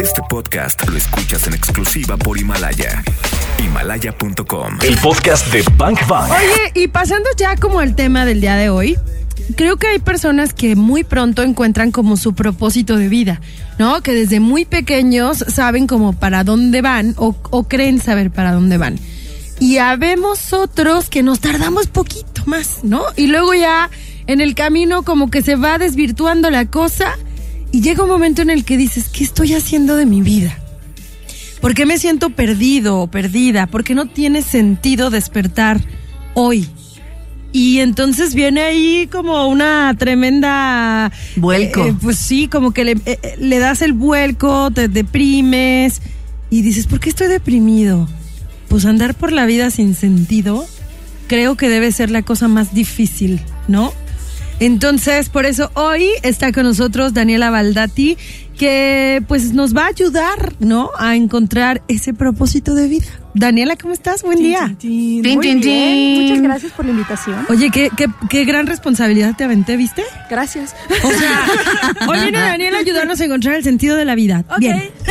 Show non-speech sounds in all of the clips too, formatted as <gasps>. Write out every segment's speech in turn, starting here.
Este podcast lo escuchas en exclusiva por Himalaya. Himalaya.com. El podcast de Bank Bank. Oye, y pasando ya como al tema del día de hoy, creo que hay personas que muy pronto encuentran como su propósito de vida, ¿no? Que desde muy pequeños saben como para dónde van o, o creen saber para dónde van. Y habemos otros que nos tardamos poquito más, ¿no? Y luego ya en el camino como que se va desvirtuando la cosa y llega un momento en el que dices, ¿qué estoy haciendo de mi vida? ¿Por qué me siento perdido o perdida? ¿Por qué no tiene sentido despertar hoy? Y entonces viene ahí como una tremenda... Vuelco. eh, pues sí, como que le, eh, eh, le das el vuelco, te deprimes y dices, ¿por qué estoy deprimido? Pues andar por la vida sin sentido creo que debe ser la cosa más difícil, ¿no? Entonces, por eso hoy está con nosotros Daniela Baldati, que pues nos va a ayudar, ¿no? A encontrar ese propósito de vida. Daniela, ¿cómo estás? Buen día. Muy bien. Muchas gracias por la invitación. Oye, ¿qué, qué, qué gran responsabilidad te aventé, ¿viste? Gracias. O sea, <laughs> viene Daniela ayudarnos a encontrar el sentido de la vida. Bien. <laughs>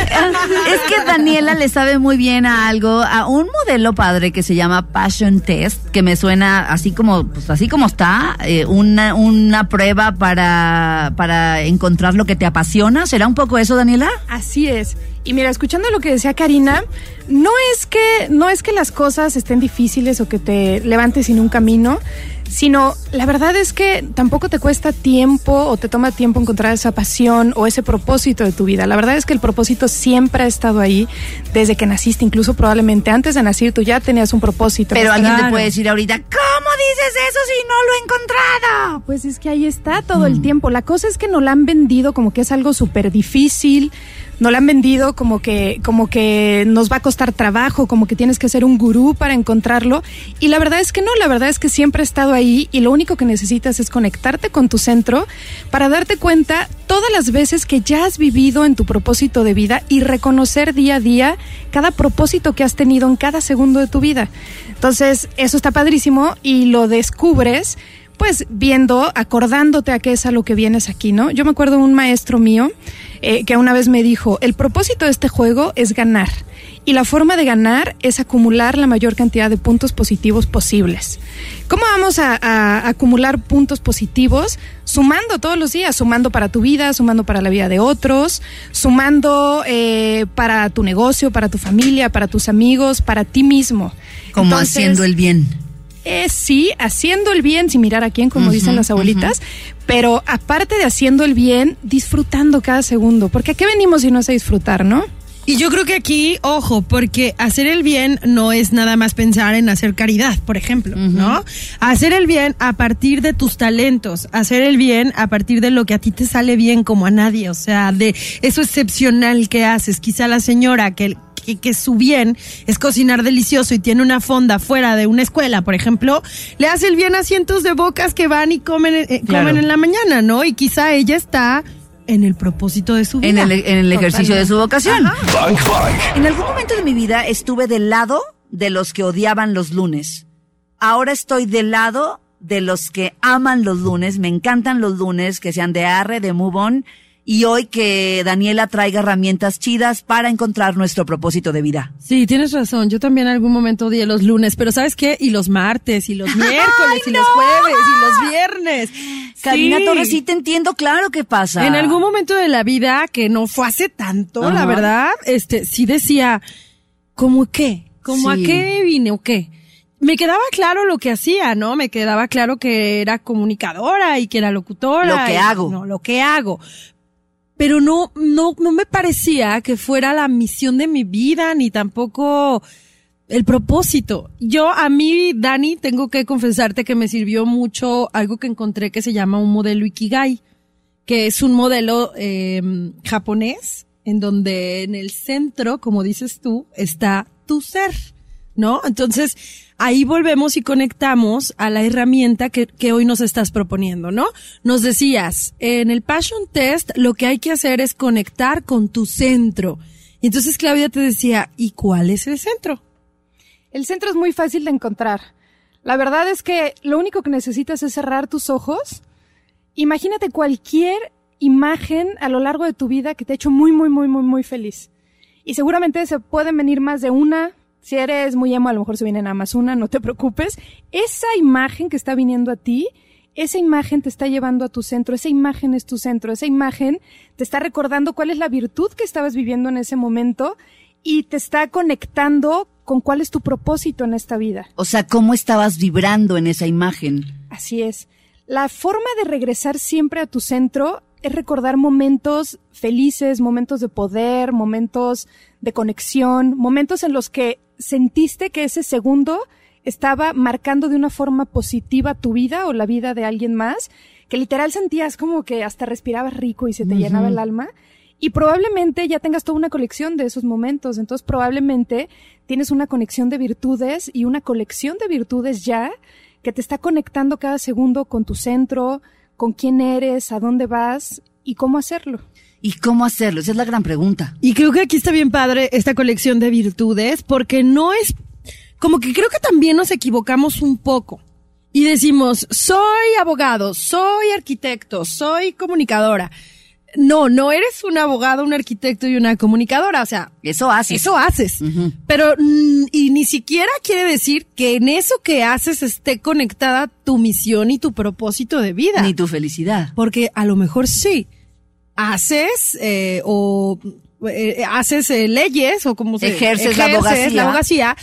Es que Daniela le sabe muy bien a algo, a un modelo padre que se llama Passion Test, que me suena así como, pues así como está, eh, una, una prueba para, para encontrar lo que te apasiona. ¿Será un poco eso, Daniela? Así es. Y mira, escuchando lo que decía Karina, no es que no es que las cosas estén difíciles o que te levantes sin un camino, sino la verdad es que tampoco te cuesta tiempo o te toma tiempo encontrar esa pasión o ese propósito de tu vida. La verdad es que el propósito siempre ha estado ahí desde que naciste, incluso probablemente antes de nacer tú ya tenías un propósito. Pero alguien te puede decir ahorita, ¿cómo dices eso si no lo he encontrado? Pues es que ahí está todo el tiempo. La cosa es que nos la han vendido como que es algo súper difícil, nos la han vendido como que, como que nos va a costar trabajo, como que tienes que ser un gurú para encontrarlo. Y la verdad es que no, la verdad es que siempre ha estado ahí y lo único que necesitas es conectarte con tu centro para darte cuenta todas las veces que ya has vivido en tu propósito de vida y reconocer día a día cada propósito que has tenido en cada segundo de tu vida. Entonces, eso está padrísimo y lo descubres pues viendo, acordándote a qué es a lo que vienes aquí, ¿no? Yo me acuerdo de un maestro mío eh, que una vez me dijo, el propósito de este juego es ganar y la forma de ganar es acumular la mayor cantidad de puntos positivos posibles. ¿Cómo vamos a, a acumular puntos positivos? Sumando todos los días, sumando para tu vida, sumando para la vida de otros, sumando eh, para tu negocio, para tu familia, para tus amigos, para ti mismo. Como Entonces, haciendo el bien. Eh, sí, haciendo el bien sin mirar a quién, como dicen las abuelitas, pero aparte de haciendo el bien, disfrutando cada segundo, porque ¿a qué venimos si no es a disfrutar, no? Y yo creo que aquí, ojo, porque hacer el bien no es nada más pensar en hacer caridad, por ejemplo, ¿no? Hacer el bien a partir de tus talentos, hacer el bien a partir de lo que a ti te sale bien como a nadie, o sea, de eso excepcional que haces. Quizá la señora que que, que su bien es cocinar delicioso y tiene una fonda fuera de una escuela, por ejemplo, le hace el bien a cientos de bocas que van y comen, eh, Claro. comen en la mañana, ¿no? Y quizá ella está en el propósito de su vida. En el, en el ejercicio de su vocación. Bank Bank. En algún momento de mi vida estuve del lado de los que odiaban los lunes. Ahora estoy del lado de los que aman los lunes, me encantan los lunes, que sean de arre, de move on, y hoy que Daniela traiga herramientas chidas para encontrar nuestro propósito de vida. Sí, tienes razón. Yo también en algún momento odié los lunes, pero ¿sabes qué? Y los martes, y los <laughs> miércoles, y los jueves, y los viernes. <gasps> Karina Sí. Torres, sí te entiendo, claro que pasa. En algún momento de la vida, que no fue hace tanto, la verdad, este, sí decía, ¿cómo qué? ¿Cómo Sí. a qué vine o qué? Me quedaba claro lo que hacía, ¿no? Me quedaba claro que era comunicadora y que era locutora. Lo que y- hago. No, lo que hago. Pero no, no, no me parecía que fuera la misión de mi vida, ni tampoco el propósito. Yo, a mí, Dani, tengo que confesarte que me sirvió mucho algo que encontré que se llama un modelo Ikigai, que es un modelo eh, japonés en donde en el centro, como dices tú, está tu ser, ¿no? Entonces, ahí volvemos y conectamos a la herramienta que, que hoy nos estás proponiendo, ¿no? Nos decías, en el Passion Test lo que hay que hacer es conectar con tu centro. Y entonces Claudia te decía, ¿y cuál es el centro? El centro es muy fácil de encontrar. La verdad es que lo único que necesitas es cerrar tus ojos. Imagínate cualquier imagen a lo largo de tu vida que te ha hecho muy, muy, muy, muy, muy feliz. Y seguramente se pueden venir más de una. Si eres muy emo, a lo mejor se viene nada más una, no te preocupes. Esa imagen que está viniendo a ti, esa imagen te está llevando a tu centro, esa imagen es tu centro, esa imagen te está recordando cuál es la virtud que estabas viviendo en ese momento y te está conectando con cuál es tu propósito en esta vida. O sea, ¿cómo estabas vibrando en esa imagen? Así es. La forma de regresar siempre a tu centro es recordar momentos felices, momentos de poder, momentos de conexión, momentos en los que sentiste que ese segundo estaba marcando de una forma positiva tu vida o la vida de alguien más, que literal sentías como que hasta respirabas rico y se te llenaba el alma. Y probablemente ya tengas toda una colección de esos momentos. Entonces probablemente tienes una conexión de virtudes y una colección de virtudes ya que te está conectando cada segundo con tu centro, con quién eres, a dónde vas y cómo hacerlo. ¿Y cómo hacerlo? Esa es la gran pregunta. Y creo que aquí está bien padre esta colección de virtudes porque no es como que creo que también nos equivocamos un poco y decimos, soy abogado, soy arquitecto, soy comunicadora. No, no eres un abogado, un arquitecto y una comunicadora, o sea, Eso haces. eso haces. Pero, mm, y ni siquiera quiere decir que en eso que haces esté conectada tu misión y tu propósito de vida. Ni tu felicidad. Porque a lo mejor sí. Haces, eh, o, eh, haces eh, leyes o como se Ejerces la abogacía. la abogacía,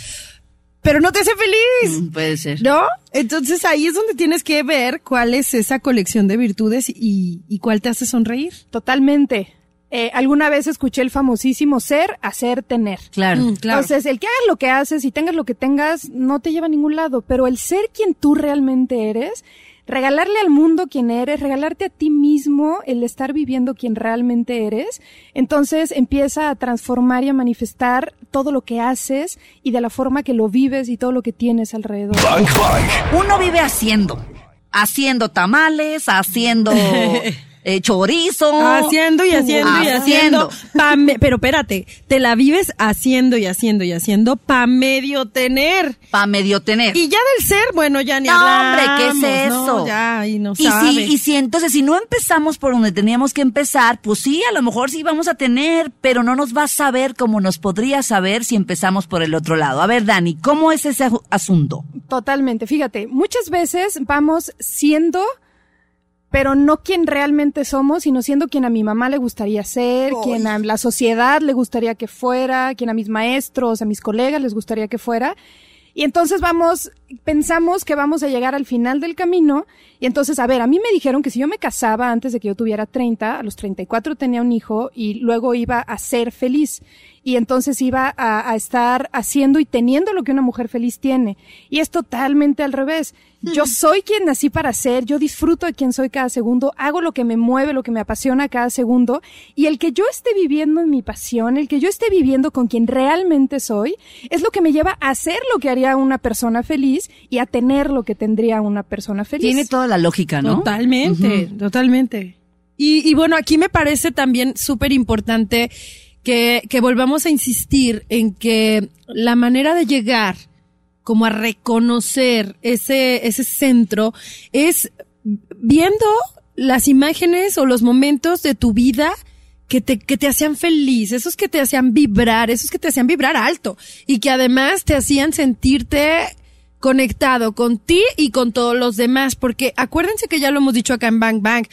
pero no te hace feliz. Mm, Puede ser. ¿No? Entonces ahí es donde tienes que ver cuál es esa colección de virtudes y, y cuál te hace sonreír. Totalmente. Eh, alguna vez escuché el famosísimo ser, hacer, tener. Claro. Mm, claro. Entonces, el que hagas lo que haces y tengas lo que tengas no te lleva a ningún lado, pero el ser quien tú realmente eres, regalarle al mundo quien eres, regalarte a ti mismo el estar viviendo quien realmente eres, entonces empieza a transformar y a manifestar todo lo que haces y de la forma que lo vives y todo lo que tienes alrededor. Bank Bank. Uno vive haciendo. Haciendo tamales, haciendo <laughs> eh, chorizo. Haciendo y haciendo y haciendo. pa me- pero espérate, te la vives haciendo y haciendo y haciendo pa medio tener. Para medio tener. Y ya del ser, bueno, ya ni No, hombre. ¿qué es ¿no? eso? Ya, y no y sabe. si, y si entonces, si no empezamos por donde teníamos que empezar, pues sí, a lo mejor sí vamos a tener, pero no nos va a saber como nos podría saber si empezamos por el otro lado. A ver, Dani, ¿cómo es ese asunto? Totalmente. Fíjate, muchas veces vamos siendo, pero no quien realmente somos, sino siendo quien a mi mamá le gustaría ser, quien a la sociedad le gustaría que fuera, quien a mis maestros, a mis colegas les gustaría que fuera. Y entonces vamos, pensamos que vamos a llegar al final del camino. Y entonces, a ver, a mí me dijeron que si yo me casaba antes de que yo tuviera 30, a los 34 tenía un hijo y luego iba a ser feliz. Y entonces iba a, a estar haciendo y teniendo lo que una mujer feliz tiene. Y es totalmente al revés. Yo soy quien nací para ser, yo disfruto de quien soy cada segundo, hago lo que me mueve, lo que me apasiona cada segundo. Y el que yo esté viviendo en mi pasión, el que yo esté viviendo con quien realmente soy, es lo que me lleva a hacer lo que haría una persona feliz y a tener lo que tendría una persona feliz. Tiene toda la lógica, ¿no? Totalmente, totalmente. Y, y bueno, aquí me parece también súper importante que, que volvamos a insistir en que la manera de llegar como a reconocer ese, ese centro es viendo las imágenes o los momentos de tu vida que te, que te hacían feliz, esos que te hacían vibrar, esos que te hacían vibrar alto y que además te hacían sentirte conectado con ti y con todos los demás, porque acuérdense que ya lo hemos dicho acá en Bang Bang,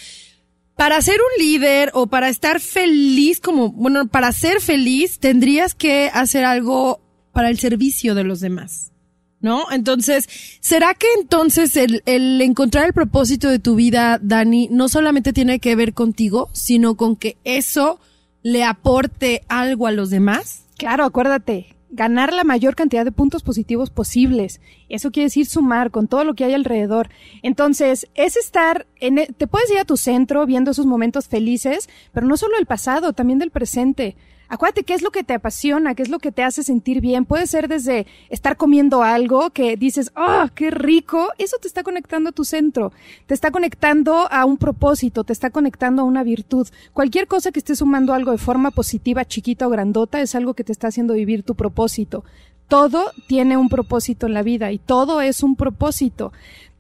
para ser un líder o para estar feliz como, bueno, para ser feliz tendrías que hacer algo para el servicio de los demás. ¿No? Entonces, ¿será que entonces el, el encontrar el propósito de tu vida, Dani, no solamente tiene que ver contigo, sino con que eso le aporte algo a los demás? Claro, acuérdate, ganar la mayor cantidad de puntos positivos posibles. Eso quiere decir sumar con todo lo que hay alrededor. Entonces, es estar en, e- te puedes ir a tu centro viendo esos momentos felices, pero no solo del pasado, también del presente. Acuérdate qué es lo que te apasiona, qué es lo que te hace sentir bien. Puede ser desde estar comiendo algo que dices, ¡ah, qué rico! Eso te está conectando a tu centro. Te está conectando a un propósito, te está conectando a una virtud. Cualquier cosa que esté sumando algo de forma positiva, chiquita o grandota, es algo que te está haciendo vivir tu propósito. Todo tiene un propósito en la vida y todo es un propósito.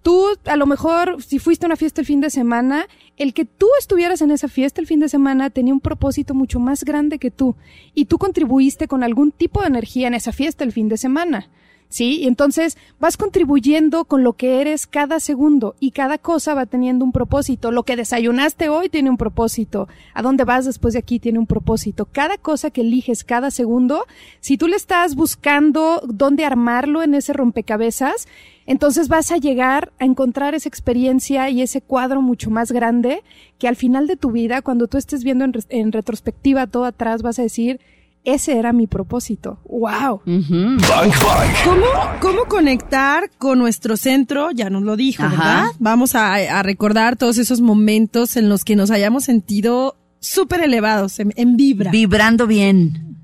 Tú, a lo mejor, si fuiste a una fiesta el fin de semana, el que tú estuvieras en esa fiesta el fin de semana tenía un propósito mucho más grande que tú. Y tú contribuiste con algún tipo de energía en esa fiesta el fin de semana. ¿Sí? Y entonces vas contribuyendo con lo que eres cada segundo y cada cosa va teniendo un propósito. Lo que desayunaste hoy tiene un propósito. A dónde vas después de aquí tiene un propósito. Cada cosa que eliges cada segundo, si tú le estás buscando dónde armarlo en ese rompecabezas, entonces vas a llegar a encontrar esa experiencia y ese cuadro mucho más grande que al final de tu vida, cuando tú estés viendo en, en retrospectiva todo atrás, vas a decir, ese era mi propósito. ¡Wow! Bank Bank. ¿Cómo, ¿Cómo conectar con nuestro centro? Ya nos lo dijo, Ajá. ¿verdad? Vamos a, a recordar todos esos momentos en los que nos hayamos sentido súper elevados, en, en vibra. Vibrando bien.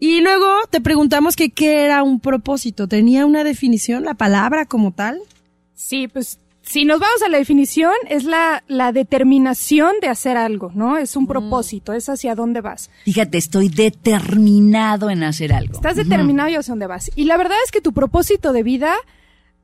y luego te preguntamos que qué era un propósito. ¿Tenía una definición, la palabra como tal? Sí, pues si nos vamos a la definición, es la, la determinación de hacer algo, ¿no? Es un propósito, es hacia dónde vas. Fíjate, estoy determinado en hacer algo. Estás determinado y hacia dónde vas. Y la verdad es que tu propósito de vida,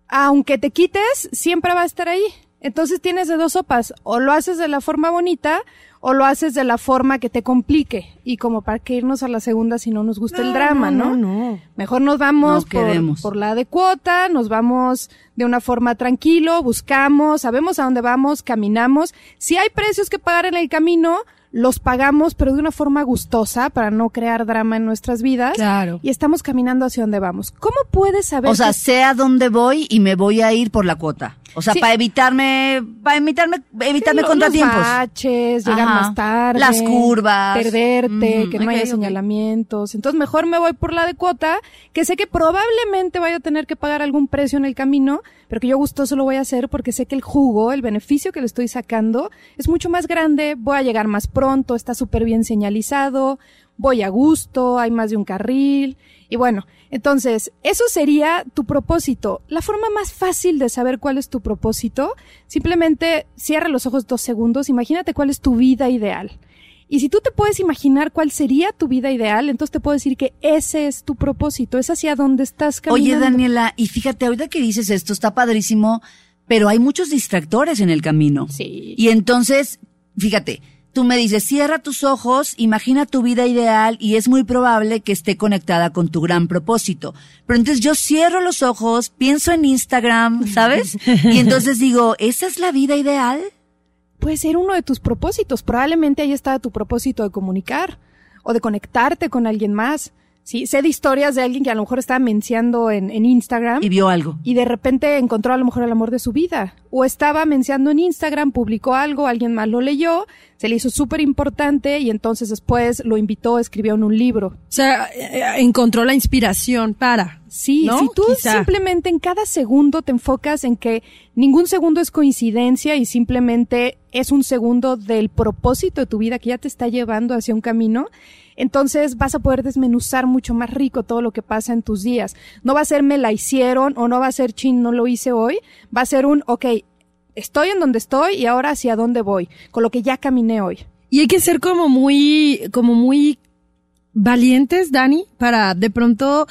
aunque te quites, siempre va a estar ahí. Entonces tienes de dos sopas, o lo haces de la forma bonita, o lo haces de la forma que te complique. Y como para que irnos a la segunda si no nos gusta el drama, ¿no? no. Mejor nos vamos No por, por la de cuota, nos vamos de una forma tranquilo, buscamos, sabemos a dónde vamos, caminamos. Si hay precios que pagar en el camino, los pagamos, pero de una forma gustosa para no crear drama en nuestras vidas. Claro. Y estamos caminando hacia dónde vamos. ¿Cómo puedes saber? O sea, que- sé a dónde voy y me voy a ir por la cuota. O sea, Sí. para evitarme, para evitarme, evitarme lo- contratiempos. Los baches, llegar Ajá. más tarde. Las curvas. Perderte, Ujú, que no haya señalamientos. Entonces mejor me voy por la de cuota, que sé que probablemente vaya a tener que pagar algún precio en el camino, pero que yo gustoso lo voy a hacer porque sé que el jugo, el beneficio que le estoy sacando es mucho más grande, voy a llegar más pronto, está súper bien señalizado, voy a gusto, hay más de un carril. Y bueno, entonces, eso sería tu propósito. La forma más fácil de saber cuál es tu propósito, simplemente cierra los ojos dos segundos, imagínate cuál es tu vida ideal. Y si tú te puedes imaginar cuál sería tu vida ideal, entonces te puedo decir que ese es tu propósito, es hacia donde estás caminando. Oye, Daniela, y fíjate, ahorita que dices esto, está padrísimo, pero hay muchos distractores en el camino. Sí. Y entonces, fíjate, tú me dices, cierra tus ojos, imagina tu vida ideal y es muy probable que esté conectada con tu gran propósito. Pero entonces yo cierro los ojos, pienso en Instagram, <laughs> ¿sabes? Y entonces digo, ¿esa es la vida ideal? puede ser uno de tus propósitos. Probablemente ahí está tu propósito de comunicar o de conectarte con alguien más. Sí, sé de historias de alguien que a lo mejor estaba menciando en, en Instagram Y vio algo. y de repente encontró a lo mejor el amor de su vida. O estaba menciando en Instagram, publicó algo, alguien más lo leyó, se le hizo súper importante y entonces después lo invitó, escribió en un libro. O sea, eh, encontró la inspiración para. Sí, ¿no? si tú Quizá. simplemente en cada segundo te enfocas en que ningún segundo es coincidencia y simplemente es un segundo del propósito de tu vida que ya te está llevando hacia un camino, entonces vas a poder desmenuzar mucho más rico todo lo que pasa en tus días. No va a ser me la hicieron o no va a ser chin, no lo hice hoy, va a ser un, ok, estoy en donde estoy y ahora hacia dónde voy, con lo que ya caminé hoy. Y hay que ser como muy, como muy valientes, Dani, para de pronto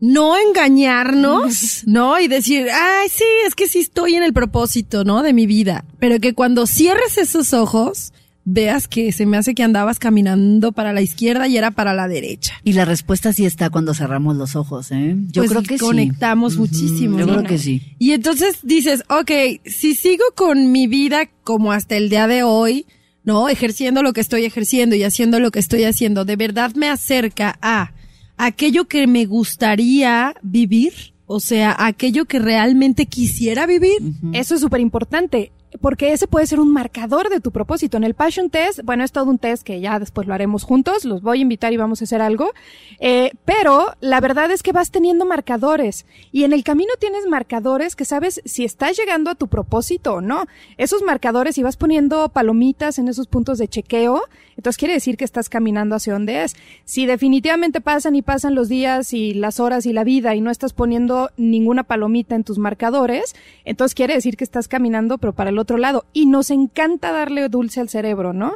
no engañarnos, <laughs> ¿no? Y decir, ay, sí, es que sí estoy en el propósito, ¿no? De mi vida. Pero que cuando cierres esos ojos, veas que se me hace que andabas caminando para la izquierda y era para la derecha. Y la respuesta sí está cuando cerramos los ojos, ¿eh? Yo Pues creo que sí. conectamos muchísimo. Yo ¿no? creo que sí. Y entonces dices, ok, si sigo con mi vida como hasta el día de hoy, ¿no? Ejerciendo lo que estoy ejerciendo y haciendo lo que estoy haciendo, ¿de verdad me acerca a aquello que me gustaría vivir? O sea, aquello que realmente quisiera vivir. Eso es súper importante, porque ese puede ser un marcador de tu propósito. En el Passion Test, bueno, es todo un test que ya después lo haremos juntos, los voy a invitar y vamos a hacer algo, eh, pero la verdad es que vas teniendo marcadores y en el camino tienes marcadores que sabes si estás llegando a tu propósito o no. Esos marcadores, si vas poniendo palomitas en esos puntos de chequeo, entonces quiere decir que estás caminando hacia donde es. Si definitivamente pasan y pasan los días y las horas y la vida y no estás poniendo ninguna palomita en tus marcadores, entonces quiere decir que estás caminando pero para el otro lado. Y nos encanta darle dulce al cerebro, ¿no?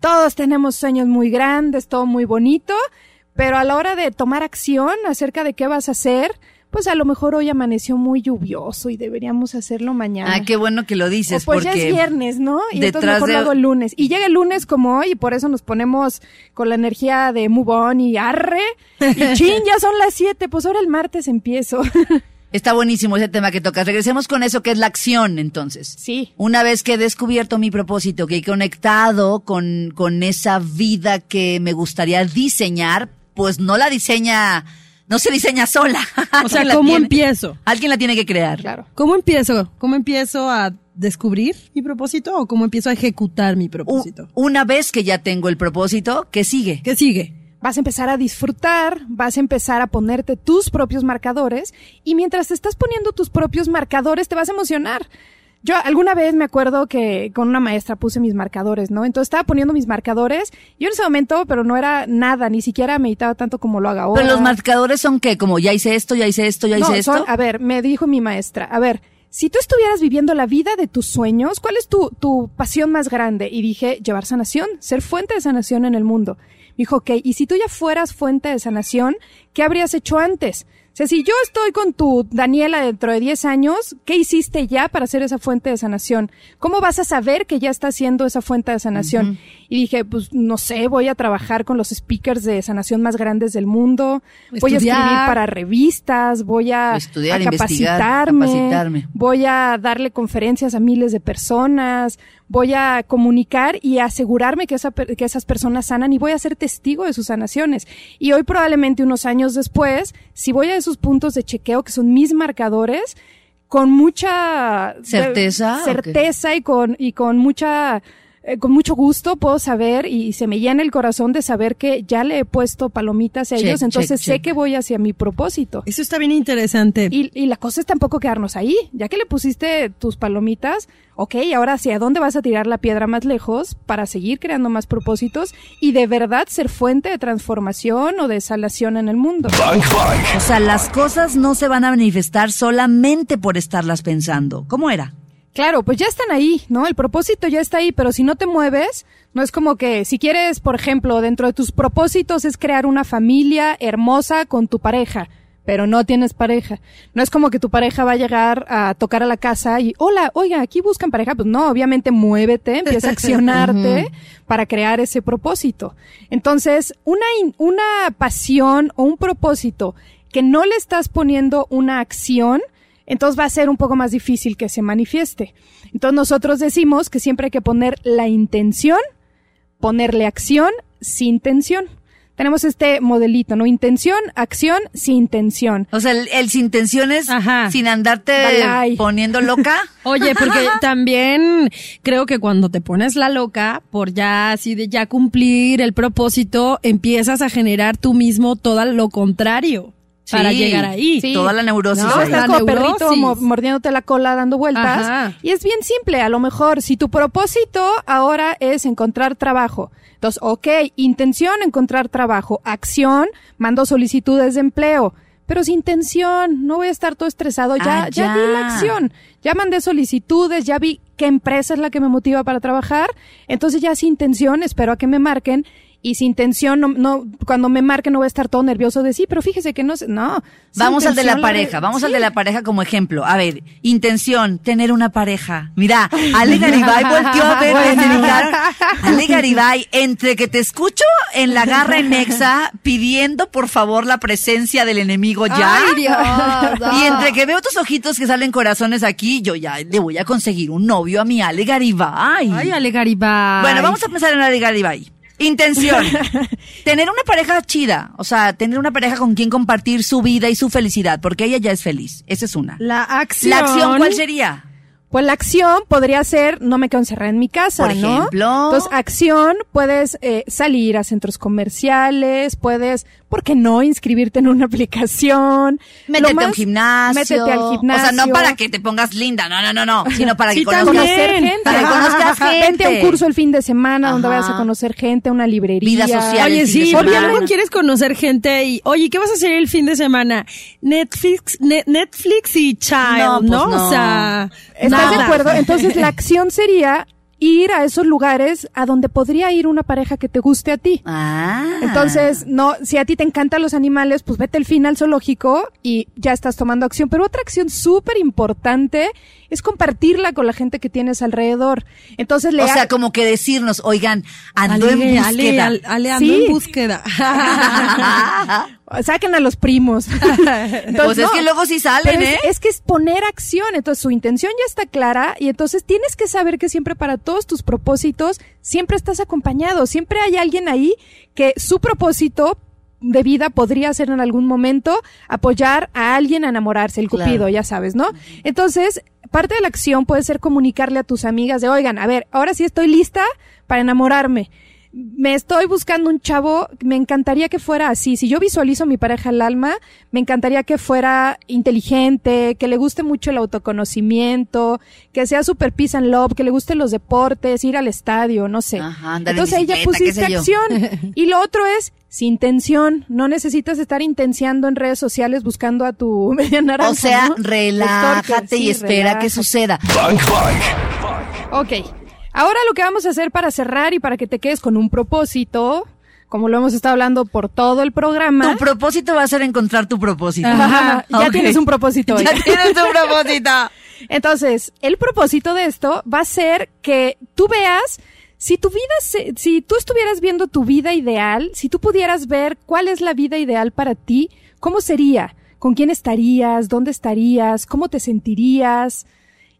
Todos tenemos sueños muy grandes, todo muy bonito, pero a la hora de tomar acción acerca de qué vas a hacer, pues a lo mejor hoy amaneció muy lluvioso y deberíamos hacerlo mañana. Ah, qué bueno que lo dices, O pues ya porque es viernes, ¿no? Y entonces mejor de- lo hago el lunes. Y llega el lunes como hoy y por eso nos ponemos con la energía de move on y arre. Y <laughs> chin, ya son las siete, pues ahora el martes empiezo. <laughs> está buenísimo ese tema que tocas. Regresemos con eso que es la acción, entonces. sí. Una vez que he descubierto mi propósito, que he conectado con, con esa vida que me gustaría diseñar, pues no la diseña, no se diseña sola. <laughs> O sea, ¿cómo tiene- empiezo? Alguien la tiene que crear. Claro. ¿Cómo empiezo? ¿Cómo empiezo a descubrir mi propósito o cómo empiezo a ejecutar mi U- propósito? una vez que ya tengo el propósito, ¿qué sigue? ¿Qué sigue? Vas a empezar a disfrutar, vas a empezar a ponerte tus propios marcadores y mientras te estás poniendo tus propios marcadores te vas a emocionar. Yo alguna vez me acuerdo que con una maestra puse mis marcadores, ¿no? Entonces estaba poniendo mis marcadores. Yo en ese momento, pero no era nada, ni siquiera meditaba tanto como lo hago ahora. Pero los marcadores son que, como ya hice esto, ya hice esto, ya No, hice esto. a ver, me dijo mi maestra, a ver, si tú estuvieras viviendo la vida de tus sueños, ¿cuál es tu, tu pasión más grande? Y dije, llevar sanación, ser fuente de sanación en el mundo. Dijo, ok, y si tú ya fueras fuente de sanación, ¿qué habrías hecho antes? Sea, si yo estoy con tu Daniela dentro de 10 años, ¿qué hiciste ya para ser esa fuente de sanación? ¿Cómo vas a saber que ya estás siendo esa fuente de sanación? Y dije, pues no sé, voy a trabajar con los speakers de sanación más grandes del mundo, voy a escribir para revistas, voy a, Estudiar, a capacitarme, capacitarme. voy a darle conferencias a miles de personas, voy a comunicar y asegurarme que, esa, per- que esas personas sanan y voy a ser testigo de sus sanaciones. Y hoy probablemente unos años después, si voy a esos puntos de chequeo que son mis marcadores, con mucha ¿Certeza certeza y con y con mucha eh, con mucho gusto puedo saber y se me llena el corazón de saber que ya le he puesto palomitas a Check, ellos, entonces check, sé check. que voy hacia mi propósito. Eso está bien interesante. Y, y la cosa es tampoco quedarnos ahí. Ya que le pusiste tus palomitas, ok, ahora hacia dónde vas a tirar la piedra más lejos para seguir creando más propósitos y de verdad ser fuente de transformación o de sanación en el mundo. Bank Bank. O sea, las cosas no se van a manifestar solamente por estarlas pensando. ¿Cómo era? Claro, pues ya están ahí, ¿no? El propósito ya está ahí, pero si no te mueves, no es como que si quieres, por ejemplo, dentro de tus propósitos es crear una familia hermosa con tu pareja, pero no tienes pareja. No es como que tu pareja va a llegar a tocar a la casa y, hola, oiga, aquí buscan pareja. Pues no, obviamente muévete, empieza a <laughs> accionarte para crear ese propósito. Entonces, una, una pasión o un propósito que no le estás poniendo una acción, entonces va a ser un poco más difícil que se manifieste. Entonces nosotros decimos que siempre hay que poner la intención, ponerle acción sin tensión. Tenemos este modelito, ¿no? Intención, acción, sin tensión. O sea, el, el sin tensiones, Ajá. sin andarte poniendo loca. <laughs> Oye, porque <laughs> también creo que cuando te pones la loca por ya así de ya cumplir el propósito, empiezas a generar tú mismo todo lo contrario para llegar ahí. Sí. Toda la neurosis. No, está- como perrito mordiéndote la cola dando vueltas. Ajá. Y es bien simple. A lo mejor, si tu propósito ahora es encontrar trabajo. Entonces, ok, intención, encontrar trabajo. Acción, mando solicitudes de empleo. Pero sin tensión, no voy a estar todo estresado. Ya, Ah, ya. ya. di la acción. Ya mandé solicitudes, ya vi qué empresa es la que me motiva para trabajar. Entonces ya sin tensión, espero a que me marquen. Y sin tensión, no, no, cuando me marquen no voy a estar todo nervioso de sí, pero fíjese que no, no. Vamos al de la pareja, vamos al de la pareja como ejemplo. A ver, intención, tener una pareja. Mira, Ale Garibay volteó a ver. <laughs> Ale Garibay, entre que te escucho en la garra en Nexa pidiendo por favor la presencia del enemigo ya. Ay, Dios, <laughs> Y entre que veo tus ojitos que salen corazones aquí, yo ya le voy a conseguir un novio a mi Ale Garibay. Ay, Ale Garibay. Bueno, vamos a pensar en Ale Garibay. Intención. <laughs> tener una pareja chida. O sea, tener una pareja con quien compartir su vida y su felicidad, porque ella ya es feliz. Esa es una. La acción. La acción, ¿cuál sería? Pues la acción podría ser, no me quedo encerrada en mi casa, Por ¿no? ejemplo. Entonces, acción, puedes eh, salir a centros comerciales, puedes, ¿por qué no? Inscribirte en una aplicación. Métete Lo a un gimnasio. Métete al gimnasio. O sea, no para que te pongas linda, no, no, no, no, sino para que Sí, conozcas. conocer gente. Para que conozcas gente. Vente a un curso el fin de semana donde vayas a conocer gente, una librería. Vida social. Oye, el fin de sí, obviamente quieres conocer gente y, oye, ¿qué vas a hacer el fin de semana? Netflix, Ne- Netflix y Child, No, pues no. O sea, ¿Estás de acuerdo? Entonces, la <laughs> acción sería ir a esos lugares a donde podría ir una pareja que te guste a ti. Ah. Entonces, no, si a ti te encantan los animales, pues vete al fin al zoológico y ya estás tomando acción. Pero otra acción súper importante es compartirla con la gente que tienes alrededor. Entonces, le O sea, como que decirnos, oigan, ando Ale, en Ale, búsqueda. Ale, Ale, ando Sí. en búsqueda. <laughs> <laughs> saquen a los primos. <laughs> Entonces, pues es no. que luego sí salen, es, ¿eh? es que es poner acción, entonces su intención ya está clara y entonces tienes que saber que siempre para todos tus propósitos siempre estás acompañado, siempre hay alguien ahí que su propósito de vida podría ser en algún momento apoyar a alguien a enamorarse, el Claro. cupido, ya sabes, ¿no? Entonces, parte de la acción puede ser comunicarle a tus amigas de, oigan, a ver, ahora sí estoy lista para enamorarme. Me estoy buscando un chavo, me encantaría que fuera así. Si yo visualizo a mi pareja al alma, me encantaría que fuera inteligente, que le guste mucho el autoconocimiento, que sea super peace and love, que le gusten los deportes, ir al estadio, no sé. Ajá, Entonces ahí ya bicicleta, qué pusiste acción. <laughs> Y lo otro es sin tensión. No necesitas estar intenciando en redes sociales buscando a tu <laughs> media naranja. O sea, ¿no? relájate y sí, espera que suceda. Bank Bank. Ok. Ahora lo que vamos a hacer para cerrar y para que te quedes con un propósito, como lo hemos estado hablando por todo el programa. Tu propósito va a ser encontrar tu propósito. Ajá, ya <laughs> tienes un propósito. hoy. <laughs> Ya tienes tu propósito. <laughs> Entonces, el propósito de esto va a ser que tú veas si tu vida, se- si tú estuvieras viendo tu vida ideal, si tú pudieras ver cuál es la vida ideal para ti, ¿cómo sería? ¿Con quién estarías? ¿Dónde estarías? ¿Cómo te sentirías?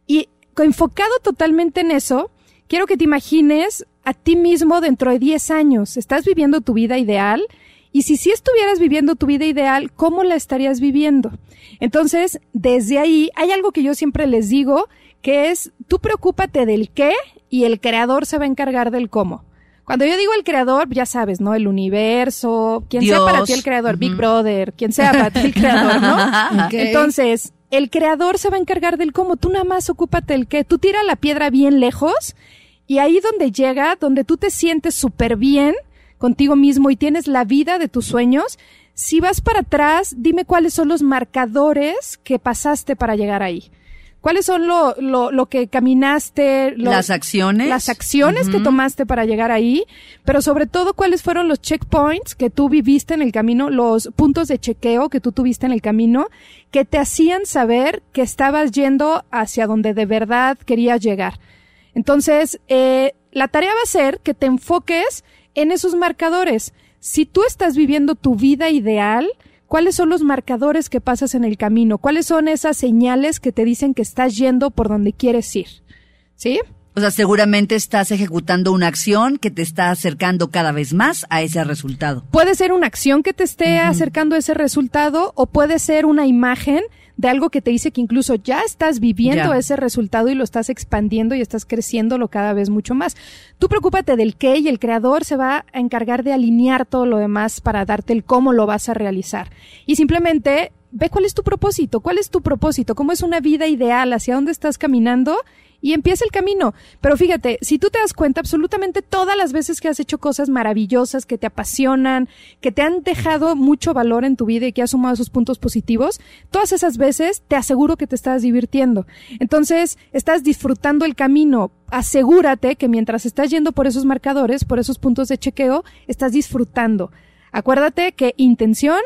Y enfocado totalmente en eso, quiero que te imagines a ti mismo dentro de 10 años. ¿Estás viviendo tu vida ideal? Y si sí estuvieras viviendo tu vida ideal, ¿cómo la estarías viviendo? Entonces, desde ahí hay algo que yo siempre les digo, que es, tú preocúpate del qué y el creador se va a encargar del cómo. Cuando yo digo el creador, ya sabes, ¿no? El universo, quien sea para ti el creador, Big. Brother, quien sea para ti el creador, ¿no? <laughs> Entonces, el creador se va a encargar del cómo, tú nada más ocúpate del qué, tú tira la piedra bien lejos y ahí donde llega, donde tú te sientes súper bien contigo mismo y tienes la vida de tus sueños, si vas para atrás, dime cuáles son los marcadores que pasaste para llegar ahí. ¿Cuáles son lo, lo, lo que caminaste? Las acciones. las acciones que tomaste para llegar ahí, pero sobre todo cuáles fueron los checkpoints que tú viviste en el camino, los puntos de chequeo que tú tuviste en el camino, que te hacían saber que estabas yendo hacia donde de verdad querías llegar. Entonces, eh, la tarea va a ser que te enfoques en esos marcadores. Si tú estás viviendo tu vida ideal, ¿cuáles son los marcadores que pasas en el camino? ¿Cuáles son esas señales que te dicen que estás yendo por donde quieres ir? ¿Sí? O sea, seguramente estás ejecutando una acción que te está acercando cada vez más a ese resultado. Puede ser una acción que te esté acercando a ese resultado o puede ser una imagen de algo que te dice que incluso ya estás viviendo Ya. ese resultado y lo estás expandiendo y estás creciéndolo cada vez mucho más. Tú preocúpate del qué y el creador se va a encargar de alinear todo lo demás para darte el cómo lo vas a realizar. Y simplemente ve cuál es tu propósito, cuál es tu propósito, cómo es una vida ideal, hacia dónde estás caminando y empieza el camino. Pero fíjate, si tú te das cuenta, absolutamente todas las veces que has hecho cosas maravillosas, que te apasionan, que te han dejado mucho valor en tu vida y que has sumado esos puntos positivos, todas esas veces te aseguro que te estás divirtiendo. Entonces, estás disfrutando el camino. Asegúrate que mientras estás yendo por esos marcadores, por esos puntos de chequeo, estás disfrutando. Acuérdate que intención,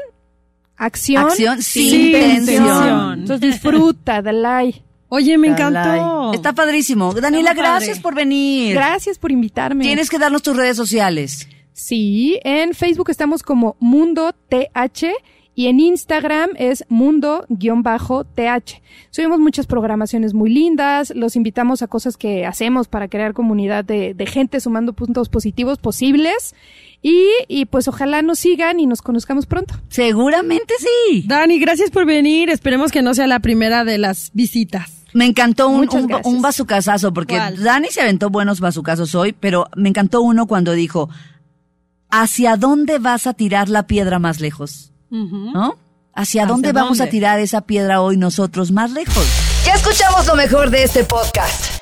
acción, Acción sin intención. Entonces disfruta, dale. Oye, me encantó. Está padrísimo. Daniela, Está muy padre. gracias por venir. Gracias por invitarme. Tienes que darnos tus redes sociales. Sí, en Facebook estamos como Mundo TH y en Instagram es Mundo-TH. Subimos muchas programaciones muy lindas, los invitamos a cosas que hacemos para crear comunidad de, de gente sumando puntos positivos posibles y, y pues ojalá nos sigan y nos conozcamos pronto. Seguramente sí. Dani, gracias por venir. Esperemos que no sea la primera de las visitas. Me encantó un, un, un bazucazazo, porque ¿Cuál? Dani se aventó buenos bazucazos hoy, pero me encantó uno cuando dijo, ¿hacia dónde vas a tirar la piedra más lejos? ¿No? ¿Hacia, ¿Hacia dónde vamos a dónde? tirar esa piedra hoy nosotros más lejos? Ya escuchamos lo mejor de este podcast.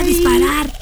disparar.